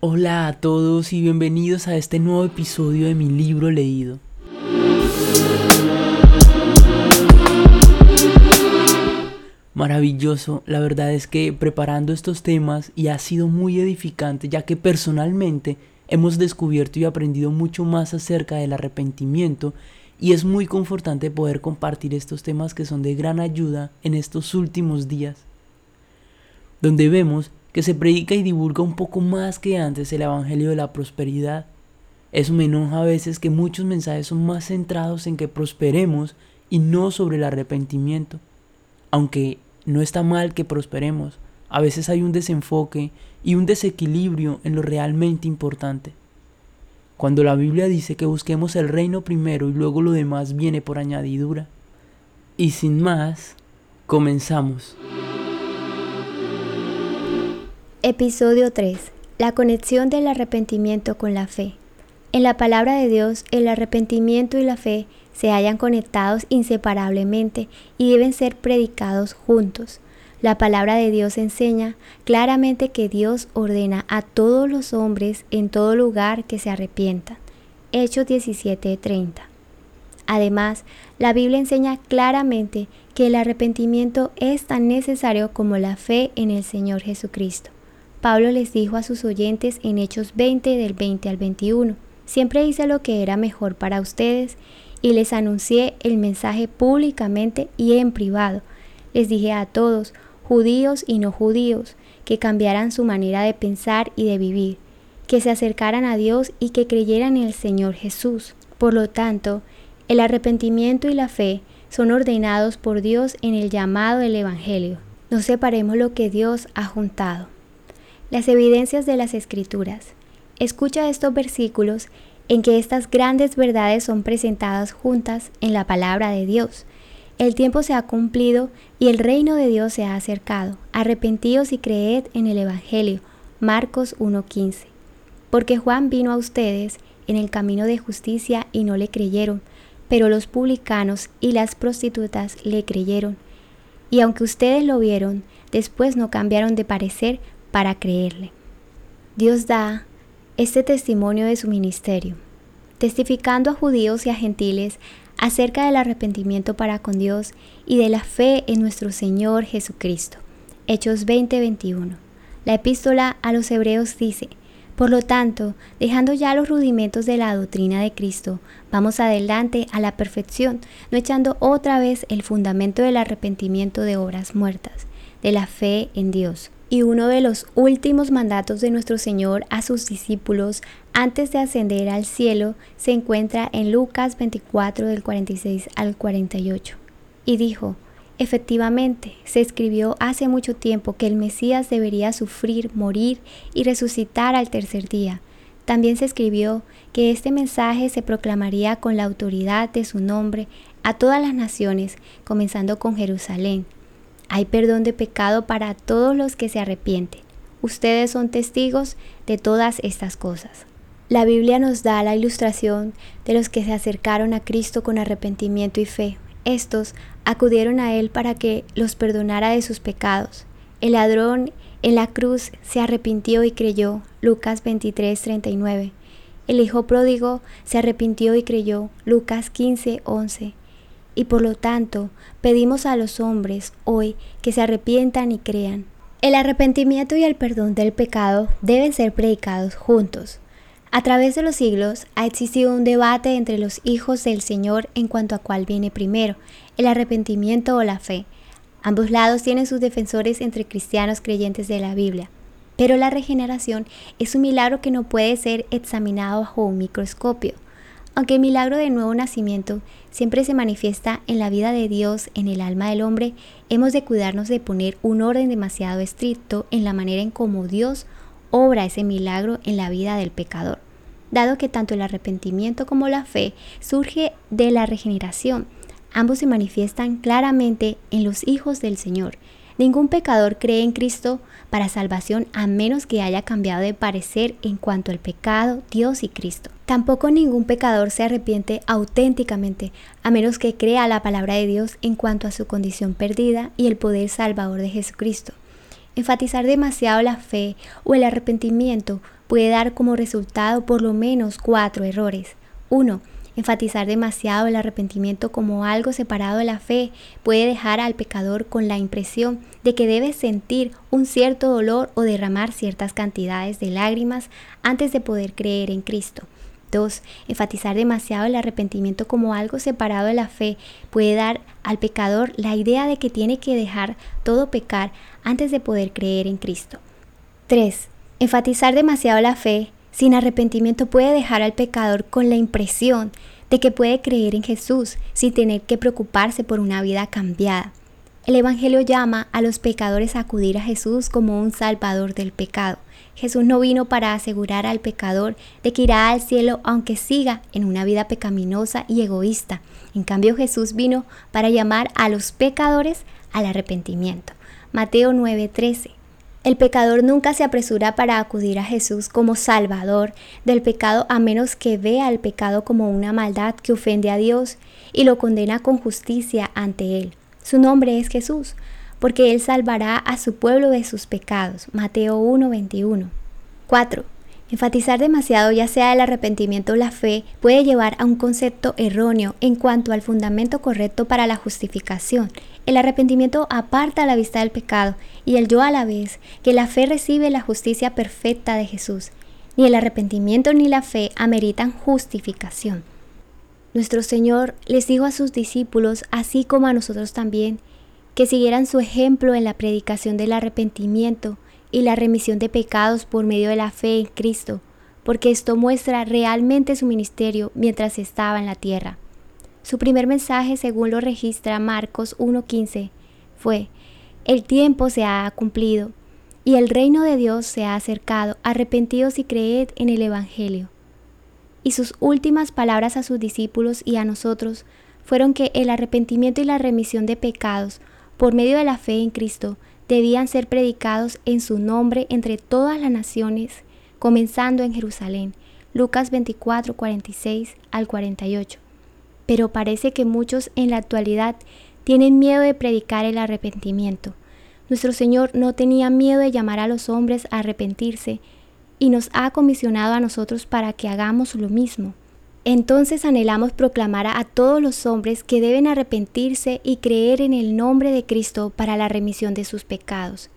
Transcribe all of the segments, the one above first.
Hola a todos y bienvenidos a este nuevo episodio de mi libro leído. Maravilloso, la verdad es que preparando estos temas y ha sido muy edificante ya que personalmente hemos descubierto y aprendido mucho más acerca del arrepentimiento y es muy confortante poder compartir estos temas que son de gran ayuda en estos últimos días, donde vemos que se predica y divulga un poco más que antes el Evangelio de la Prosperidad. Eso me enoja a veces que muchos mensajes son más centrados en que prosperemos y no sobre el arrepentimiento. Aunque no está mal que prosperemos, a veces hay un desenfoque y un desequilibrio en lo realmente importante. Cuando la Biblia dice que busquemos el reino primero y luego lo demás viene por añadidura. Y sin más, comenzamos. Episodio 3. La conexión del arrepentimiento con la fe. En la palabra de Dios, el arrepentimiento y la fe se hallan conectados inseparablemente y deben ser predicados juntos. La palabra de Dios enseña claramente que Dios ordena a todos los hombres en todo lugar que se arrepientan. Hechos 17:30. Además, la Biblia enseña claramente que el arrepentimiento es tan necesario como la fe en el Señor Jesucristo. Pablo les dijo a sus oyentes en Hechos 20 del 20 al 21, siempre hice lo que era mejor para ustedes y les anuncié el mensaje públicamente y en privado. Les dije a todos, judíos y no judíos, que cambiaran su manera de pensar y de vivir, que se acercaran a Dios y que creyeran en el Señor Jesús. Por lo tanto, el arrepentimiento y la fe son ordenados por Dios en el llamado del Evangelio. No separemos lo que Dios ha juntado. Las evidencias de las Escrituras. Escucha estos versículos en que estas grandes verdades son presentadas juntas en la palabra de Dios. El tiempo se ha cumplido y el reino de Dios se ha acercado. Arrepentíos y creed en el Evangelio. Marcos 1.15. Porque Juan vino a ustedes en el camino de justicia y no le creyeron, pero los publicanos y las prostitutas le creyeron. Y aunque ustedes lo vieron, después no cambiaron de parecer para creerle. Dios da este testimonio de su ministerio, testificando a judíos y a gentiles acerca del arrepentimiento para con Dios y de la fe en nuestro Señor Jesucristo. Hechos 20:21. La epístola a los hebreos dice, por lo tanto, dejando ya los rudimentos de la doctrina de Cristo, vamos adelante a la perfección, no echando otra vez el fundamento del arrepentimiento de obras muertas, de la fe en Dios y uno de los últimos mandatos de nuestro Señor a sus discípulos antes de ascender al cielo se encuentra en Lucas 24 del 46 al 48. Y dijo, efectivamente, se escribió hace mucho tiempo que el Mesías debería sufrir, morir y resucitar al tercer día. También se escribió que este mensaje se proclamaría con la autoridad de su nombre a todas las naciones, comenzando con Jerusalén hay perdón de pecado para todos los que se arrepienten. Ustedes son testigos de todas estas cosas. La Biblia nos da la ilustración de los que se acercaron a Cristo con arrepentimiento y fe. Estos acudieron a Él para que los perdonara de sus pecados. El ladrón en la cruz se arrepintió y creyó. Lucas 23, 39. El hijo pródigo se arrepintió y creyó. Lucas 15, 11 y por lo tanto pedimos a los hombres hoy que se arrepientan y crean. El arrepentimiento y el perdón del pecado deben ser predicados juntos. A través de los siglos ha existido un debate entre los hijos del Señor en cuanto a cuál viene primero, el arrepentimiento o la fe. Ambos lados tienen sus defensores entre cristianos creyentes de la Biblia. Pero la regeneración es un milagro que no puede ser examinado bajo un microscopio. Aunque el milagro de nuevo nacimiento siempre se manifiesta en la vida de Dios, en el alma del hombre, hemos de cuidarnos de poner un orden demasiado estricto en la manera en cómo Dios obra ese milagro en la vida del pecador, dado que tanto el arrepentimiento como la fe surge de la regeneración. Ambos se manifiestan claramente en los hijos del Señor, Ningún pecador cree en Cristo para salvación a menos que haya cambiado de parecer en cuanto al pecado, Dios y Cristo. Tampoco ningún pecador se arrepiente auténticamente a menos que crea la palabra de Dios en cuanto a su condición perdida y el poder salvador de Jesucristo. Enfatizar demasiado la fe o el arrepentimiento puede dar como resultado por lo menos cuatro errores. 1. Enfatizar demasiado el arrepentimiento como algo separado de la fe puede dejar al pecador con la impresión de que debe sentir un cierto dolor o derramar ciertas cantidades de lágrimas antes de poder creer en Cristo. 2. Enfatizar demasiado el arrepentimiento como algo separado de la fe puede dar al pecador la idea de que tiene que dejar todo pecar antes de poder creer en Cristo. 3. Enfatizar demasiado la fe sin arrepentimiento puede dejar al pecador con la impresión de que puede creer en Jesús sin tener que preocuparse por una vida cambiada. El Evangelio llama a los pecadores a acudir a Jesús como un salvador del pecado. Jesús no vino para asegurar al pecador de que irá al cielo aunque siga en una vida pecaminosa y egoísta. En cambio Jesús vino para llamar a los pecadores al arrepentimiento. Mateo 9:13 el pecador nunca se apresura para acudir a Jesús como Salvador del pecado a menos que vea el pecado como una maldad que ofende a Dios y lo condena con justicia ante Él. Su nombre es Jesús, porque Él salvará a su pueblo de sus pecados. Mateo 1:21. 4. Enfatizar demasiado ya sea el arrepentimiento o la fe puede llevar a un concepto erróneo en cuanto al fundamento correcto para la justificación. El arrepentimiento aparta la vista del pecado y el yo a la vez, que la fe recibe la justicia perfecta de Jesús. Ni el arrepentimiento ni la fe ameritan justificación. Nuestro Señor les dijo a sus discípulos, así como a nosotros también, que siguieran su ejemplo en la predicación del arrepentimiento y la remisión de pecados por medio de la fe en Cristo, porque esto muestra realmente su ministerio mientras estaba en la tierra. Su primer mensaje, según lo registra Marcos 1.15, fue, El tiempo se ha cumplido y el reino de Dios se ha acercado, arrepentidos y creed en el Evangelio. Y sus últimas palabras a sus discípulos y a nosotros fueron que el arrepentimiento y la remisión de pecados por medio de la fe en Cristo debían ser predicados en su nombre entre todas las naciones, comenzando en Jerusalén. Lucas 24, 46 al 48. Pero parece que muchos en la actualidad tienen miedo de predicar el arrepentimiento. Nuestro Señor no tenía miedo de llamar a los hombres a arrepentirse y nos ha comisionado a nosotros para que hagamos lo mismo. Entonces anhelamos proclamar a todos los hombres que deben arrepentirse y creer en el nombre de Cristo para la remisión de sus pecados,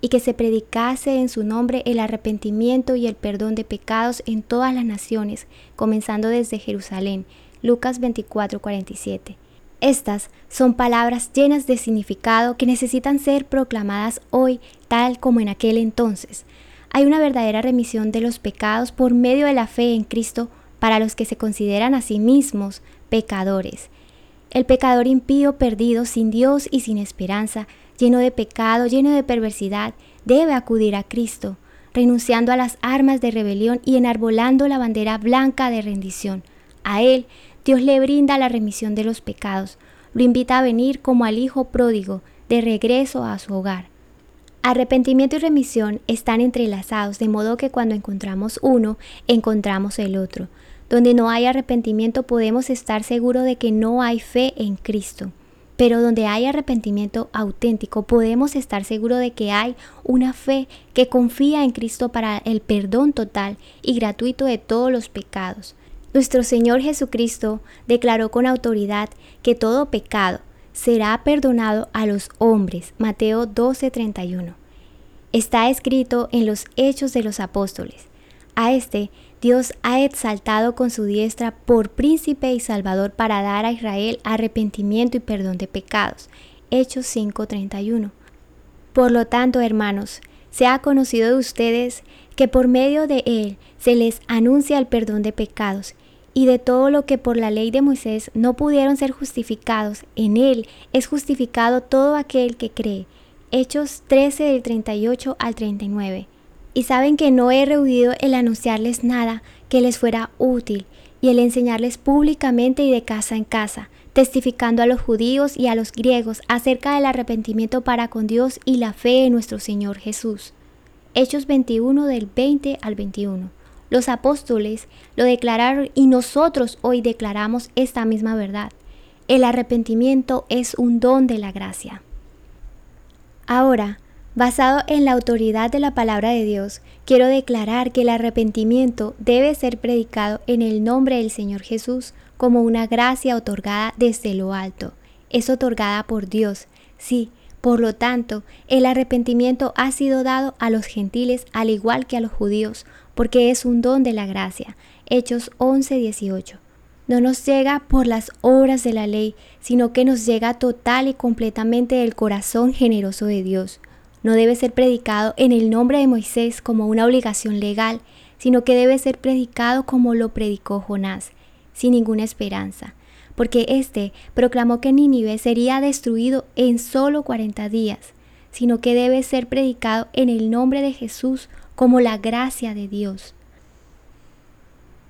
y que se predicase en su nombre el arrepentimiento y el perdón de pecados en todas las naciones, comenzando desde Jerusalén. Lucas 24:47. Estas son palabras llenas de significado que necesitan ser proclamadas hoy tal como en aquel entonces. Hay una verdadera remisión de los pecados por medio de la fe en Cristo para los que se consideran a sí mismos pecadores. El pecador impío, perdido, sin Dios y sin esperanza, lleno de pecado, lleno de perversidad, debe acudir a Cristo, renunciando a las armas de rebelión y enarbolando la bandera blanca de rendición. A Él, Dios le brinda la remisión de los pecados, lo invita a venir como al Hijo pródigo, de regreso a su hogar. Arrepentimiento y remisión están entrelazados, de modo que cuando encontramos uno, encontramos el otro. Donde no hay arrepentimiento podemos estar seguros de que no hay fe en Cristo. Pero donde hay arrepentimiento auténtico podemos estar seguros de que hay una fe que confía en Cristo para el perdón total y gratuito de todos los pecados. Nuestro Señor Jesucristo declaró con autoridad que todo pecado será perdonado a los hombres. Mateo 12:31. Está escrito en los Hechos de los Apóstoles. A este Dios ha exaltado con su diestra por príncipe y salvador para dar a Israel arrepentimiento y perdón de pecados. Hechos 5:31. Por lo tanto, hermanos, se ha conocido de ustedes que por medio de él se les anuncia el perdón de pecados y de todo lo que por la ley de Moisés no pudieron ser justificados, en él es justificado todo aquel que cree. Hechos 13 del 38 al 39 y saben que no he rehuido el anunciarles nada que les fuera útil y el enseñarles públicamente y de casa en casa, testificando a los judíos y a los griegos acerca del arrepentimiento para con Dios y la fe en nuestro Señor Jesús. Hechos 21 del 20 al 21. Los apóstoles lo declararon y nosotros hoy declaramos esta misma verdad. El arrepentimiento es un don de la gracia. Ahora, Basado en la autoridad de la palabra de Dios, quiero declarar que el arrepentimiento debe ser predicado en el nombre del Señor Jesús como una gracia otorgada desde lo alto. Es otorgada por Dios, sí. Por lo tanto, el arrepentimiento ha sido dado a los gentiles al igual que a los judíos, porque es un don de la gracia. Hechos 11:18. No nos llega por las obras de la ley, sino que nos llega total y completamente del corazón generoso de Dios no debe ser predicado en el nombre de Moisés como una obligación legal, sino que debe ser predicado como lo predicó Jonás, sin ninguna esperanza, porque éste proclamó que Nínive sería destruido en solo 40 días, sino que debe ser predicado en el nombre de Jesús como la gracia de Dios.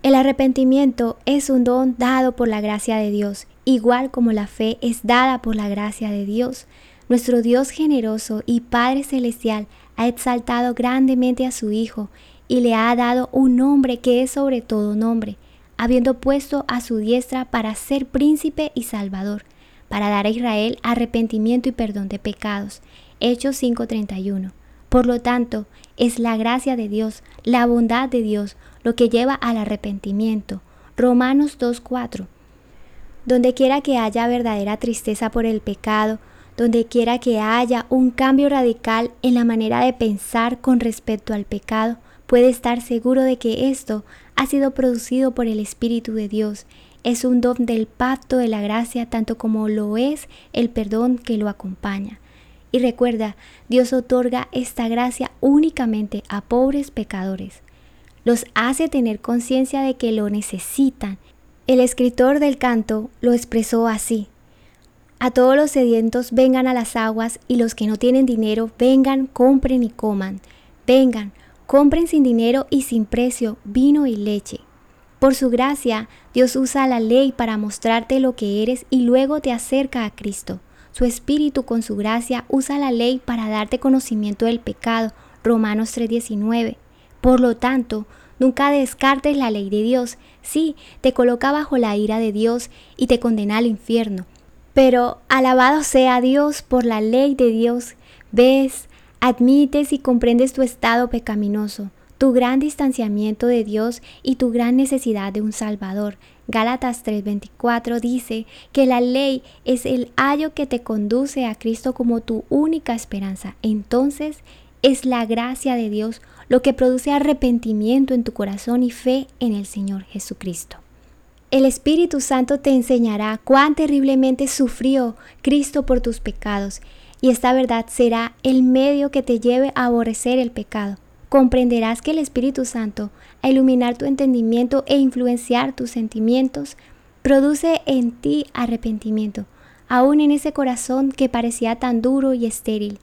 El arrepentimiento es un don dado por la gracia de Dios, igual como la fe es dada por la gracia de Dios. Nuestro Dios generoso y Padre Celestial ha exaltado grandemente a su Hijo y le ha dado un nombre que es sobre todo nombre, habiendo puesto a su diestra para ser príncipe y salvador, para dar a Israel arrepentimiento y perdón de pecados. Hechos 5:31. Por lo tanto, es la gracia de Dios, la bondad de Dios, lo que lleva al arrepentimiento. Romanos 2:4. Donde quiera que haya verdadera tristeza por el pecado, donde quiera que haya un cambio radical en la manera de pensar con respecto al pecado, puede estar seguro de que esto ha sido producido por el Espíritu de Dios. Es un don del pacto de la gracia tanto como lo es el perdón que lo acompaña. Y recuerda, Dios otorga esta gracia únicamente a pobres pecadores. Los hace tener conciencia de que lo necesitan. El escritor del canto lo expresó así. A todos los sedientos vengan a las aguas y los que no tienen dinero vengan, compren y coman. Vengan, compren sin dinero y sin precio vino y leche. Por su gracia, Dios usa la ley para mostrarte lo que eres y luego te acerca a Cristo. Su Espíritu con su gracia usa la ley para darte conocimiento del pecado. Romanos 3:19. Por lo tanto, nunca descartes la ley de Dios. Sí, te coloca bajo la ira de Dios y te condena al infierno. Pero alabado sea Dios por la ley de Dios. Ves, admites y comprendes tu estado pecaminoso, tu gran distanciamiento de Dios y tu gran necesidad de un Salvador. Gálatas 3:24 dice que la ley es el ayo que te conduce a Cristo como tu única esperanza. Entonces es la gracia de Dios lo que produce arrepentimiento en tu corazón y fe en el Señor Jesucristo. El Espíritu Santo te enseñará cuán terriblemente sufrió Cristo por tus pecados, y esta verdad será el medio que te lleve a aborrecer el pecado. Comprenderás que el Espíritu Santo, a iluminar tu entendimiento e influenciar tus sentimientos, produce en ti arrepentimiento, aún en ese corazón que parecía tan duro y estéril,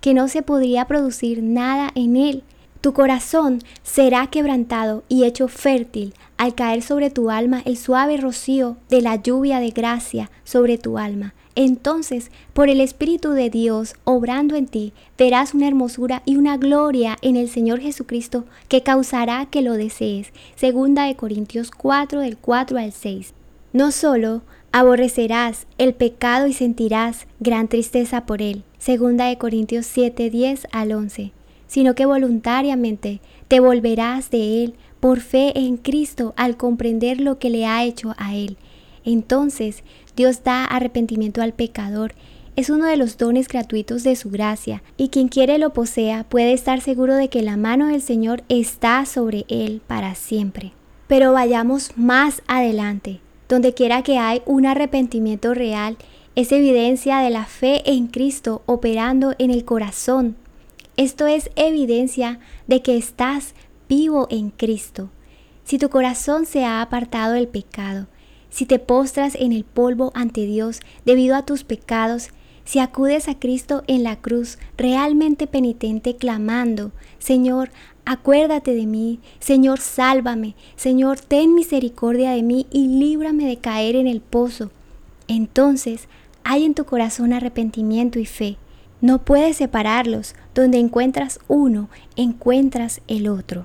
que no se podría producir nada en él. Tu corazón será quebrantado y hecho fértil al caer sobre tu alma el suave rocío de la lluvia de gracia sobre tu alma. Entonces, por el Espíritu de Dios obrando en ti, verás una hermosura y una gloria en el Señor Jesucristo que causará que lo desees. Segunda de Corintios 4 del 4 al 6. No solo aborrecerás el pecado y sentirás gran tristeza por él. Segunda de Corintios 7 10 al 11 sino que voluntariamente te volverás de Él por fe en Cristo al comprender lo que le ha hecho a Él. Entonces Dios da arrepentimiento al pecador. Es uno de los dones gratuitos de su gracia, y quien quiere lo posea puede estar seguro de que la mano del Señor está sobre él para siempre. Pero vayamos más adelante. Donde quiera que hay un arrepentimiento real, es evidencia de la fe en Cristo operando en el corazón esto es evidencia de que estás vivo en Cristo. Si tu corazón se ha apartado del pecado, si te postras en el polvo ante Dios debido a tus pecados, si acudes a Cristo en la cruz realmente penitente clamando, Señor, acuérdate de mí, Señor, sálvame, Señor, ten misericordia de mí y líbrame de caer en el pozo. Entonces hay en tu corazón arrepentimiento y fe. No puedes separarlos. Donde encuentras uno, encuentras el otro.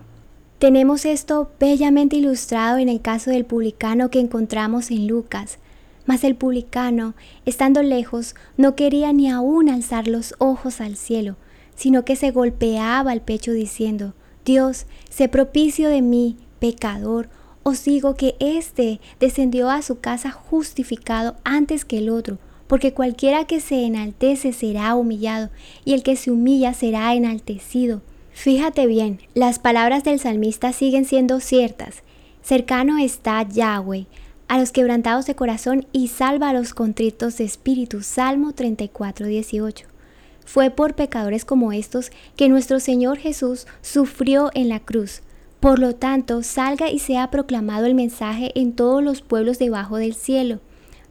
Tenemos esto bellamente ilustrado en el caso del publicano que encontramos en Lucas. Mas el publicano, estando lejos, no quería ni aún alzar los ojos al cielo, sino que se golpeaba el pecho diciendo, Dios, sé propicio de mí, pecador. Os digo que éste descendió a su casa justificado antes que el otro, porque cualquiera que se enaltece será humillado, y el que se humilla será enaltecido. Fíjate bien, las palabras del salmista siguen siendo ciertas. Cercano está Yahweh a los quebrantados de corazón y salva a los contritos de espíritu. Salmo 34, 18. Fue por pecadores como estos que nuestro Señor Jesús sufrió en la cruz. Por lo tanto, salga y sea proclamado el mensaje en todos los pueblos debajo del cielo.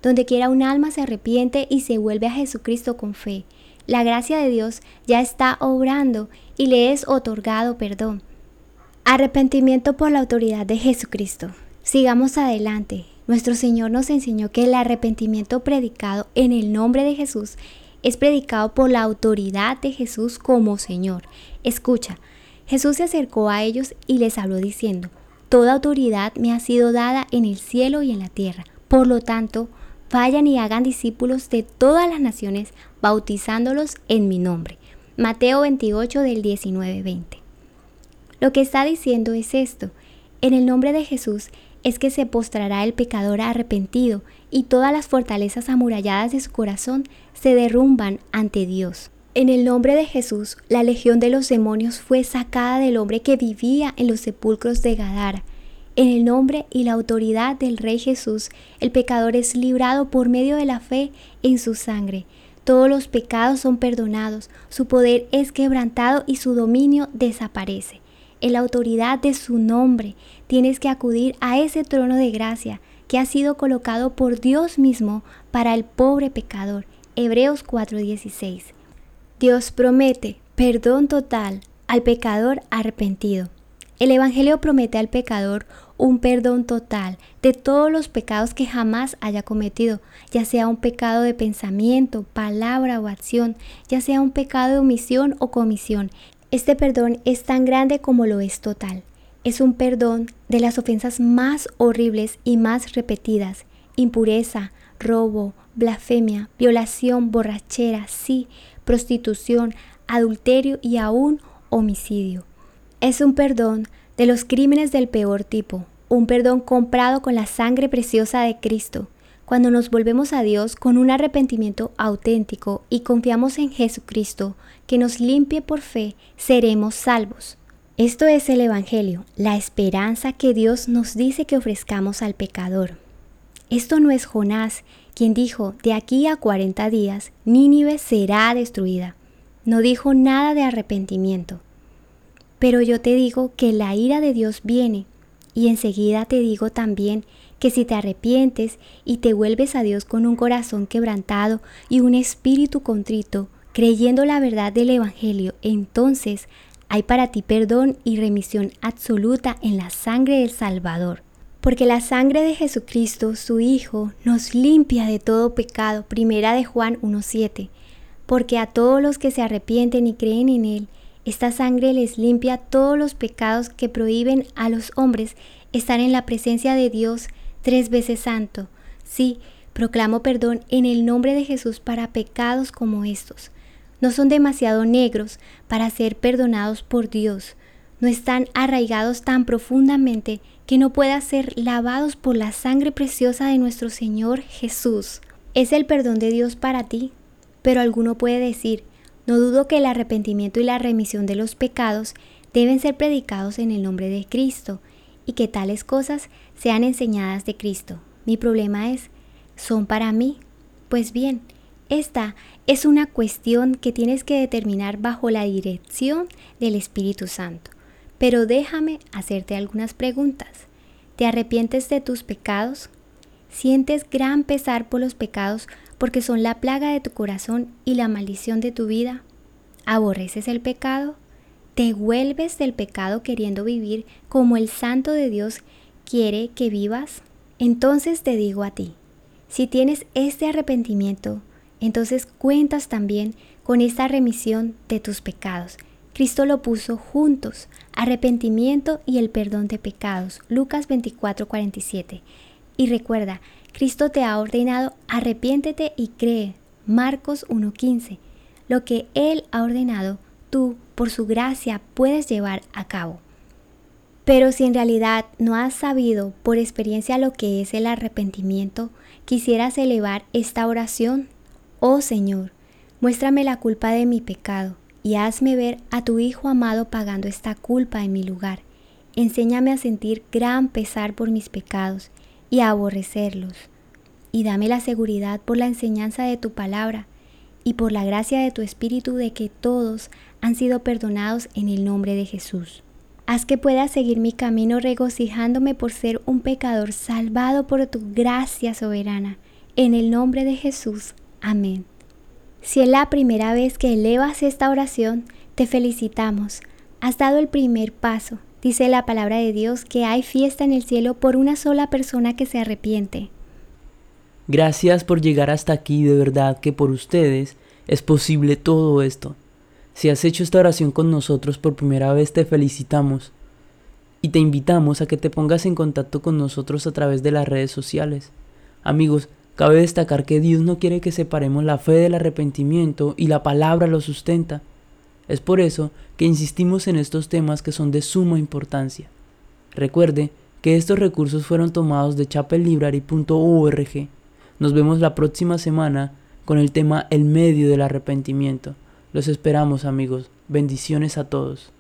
Donde quiera un alma se arrepiente y se vuelve a Jesucristo con fe. La gracia de Dios ya está obrando y le es otorgado perdón. Arrepentimiento por la autoridad de Jesucristo. Sigamos adelante. Nuestro Señor nos enseñó que el arrepentimiento predicado en el nombre de Jesús es predicado por la autoridad de Jesús como Señor. Escucha, Jesús se acercó a ellos y les habló diciendo, Toda autoridad me ha sido dada en el cielo y en la tierra. Por lo tanto, vayan y hagan discípulos de todas las naciones, bautizándolos en mi nombre. Mateo 28 del 19-20. Lo que está diciendo es esto. En el nombre de Jesús es que se postrará el pecador arrepentido y todas las fortalezas amuralladas de su corazón se derrumban ante Dios. En el nombre de Jesús, la legión de los demonios fue sacada del hombre que vivía en los sepulcros de Gadara en el nombre y la autoridad del Rey Jesús, el pecador es librado por medio de la fe en su sangre. Todos los pecados son perdonados, su poder es quebrantado y su dominio desaparece. En la autoridad de su nombre tienes que acudir a ese trono de gracia que ha sido colocado por Dios mismo para el pobre pecador. Hebreos 4:16. Dios promete perdón total al pecador arrepentido. El Evangelio promete al pecador un perdón total de todos los pecados que jamás haya cometido, ya sea un pecado de pensamiento, palabra o acción, ya sea un pecado de omisión o comisión. Este perdón es tan grande como lo es total. Es un perdón de las ofensas más horribles y más repetidas, impureza, robo, blasfemia, violación, borrachera, sí, prostitución, adulterio y aún homicidio. Es un perdón de los crímenes del peor tipo, un perdón comprado con la sangre preciosa de Cristo. Cuando nos volvemos a Dios con un arrepentimiento auténtico y confiamos en Jesucristo, que nos limpie por fe, seremos salvos. Esto es el Evangelio, la esperanza que Dios nos dice que ofrezcamos al pecador. Esto no es Jonás, quien dijo, de aquí a 40 días, Nínive será destruida. No dijo nada de arrepentimiento. Pero yo te digo que la ira de Dios viene, y enseguida te digo también que si te arrepientes y te vuelves a Dios con un corazón quebrantado y un espíritu contrito, creyendo la verdad del Evangelio, entonces hay para ti perdón y remisión absoluta en la sangre del Salvador. Porque la sangre de Jesucristo, su Hijo, nos limpia de todo pecado. Primera de Juan 1.7. Porque a todos los que se arrepienten y creen en Él, esta sangre les limpia todos los pecados que prohíben a los hombres estar en la presencia de Dios tres veces santo. Sí, proclamo perdón en el nombre de Jesús para pecados como estos. No son demasiado negros para ser perdonados por Dios. No están arraigados tan profundamente que no puedan ser lavados por la sangre preciosa de nuestro Señor Jesús. Es el perdón de Dios para ti. Pero alguno puede decir, no dudo que el arrepentimiento y la remisión de los pecados deben ser predicados en el nombre de Cristo y que tales cosas sean enseñadas de Cristo. Mi problema es, ¿son para mí? Pues bien, esta es una cuestión que tienes que determinar bajo la dirección del Espíritu Santo. Pero déjame hacerte algunas preguntas. ¿Te arrepientes de tus pecados? ¿Sientes gran pesar por los pecados porque son la plaga de tu corazón y la maldición de tu vida. ¿Aborreces el pecado? ¿Te vuelves del pecado queriendo vivir como el Santo de Dios quiere que vivas? Entonces te digo a ti, si tienes este arrepentimiento, entonces cuentas también con esta remisión de tus pecados. Cristo lo puso juntos, arrepentimiento y el perdón de pecados. Lucas 24:47. Y recuerda, Cristo te ha ordenado, arrepiéntete y cree. Marcos 1.15. Lo que Él ha ordenado, tú, por su gracia, puedes llevar a cabo. Pero si en realidad no has sabido por experiencia lo que es el arrepentimiento, quisieras elevar esta oración. Oh Señor, muéstrame la culpa de mi pecado y hazme ver a tu Hijo amado pagando esta culpa en mi lugar. Enséñame a sentir gran pesar por mis pecados y a aborrecerlos. Y dame la seguridad por la enseñanza de tu palabra y por la gracia de tu Espíritu de que todos han sido perdonados en el nombre de Jesús. Haz que pueda seguir mi camino regocijándome por ser un pecador salvado por tu gracia soberana. En el nombre de Jesús. Amén. Si es la primera vez que elevas esta oración, te felicitamos. Has dado el primer paso. Dice la palabra de Dios que hay fiesta en el cielo por una sola persona que se arrepiente. Gracias por llegar hasta aquí, de verdad que por ustedes es posible todo esto. Si has hecho esta oración con nosotros por primera vez, te felicitamos y te invitamos a que te pongas en contacto con nosotros a través de las redes sociales. Amigos, cabe destacar que Dios no quiere que separemos la fe del arrepentimiento y la palabra lo sustenta. Es por eso que insistimos en estos temas que son de suma importancia. Recuerde que estos recursos fueron tomados de chapellibrary.org. Nos vemos la próxima semana con el tema El medio del arrepentimiento. Los esperamos amigos. Bendiciones a todos.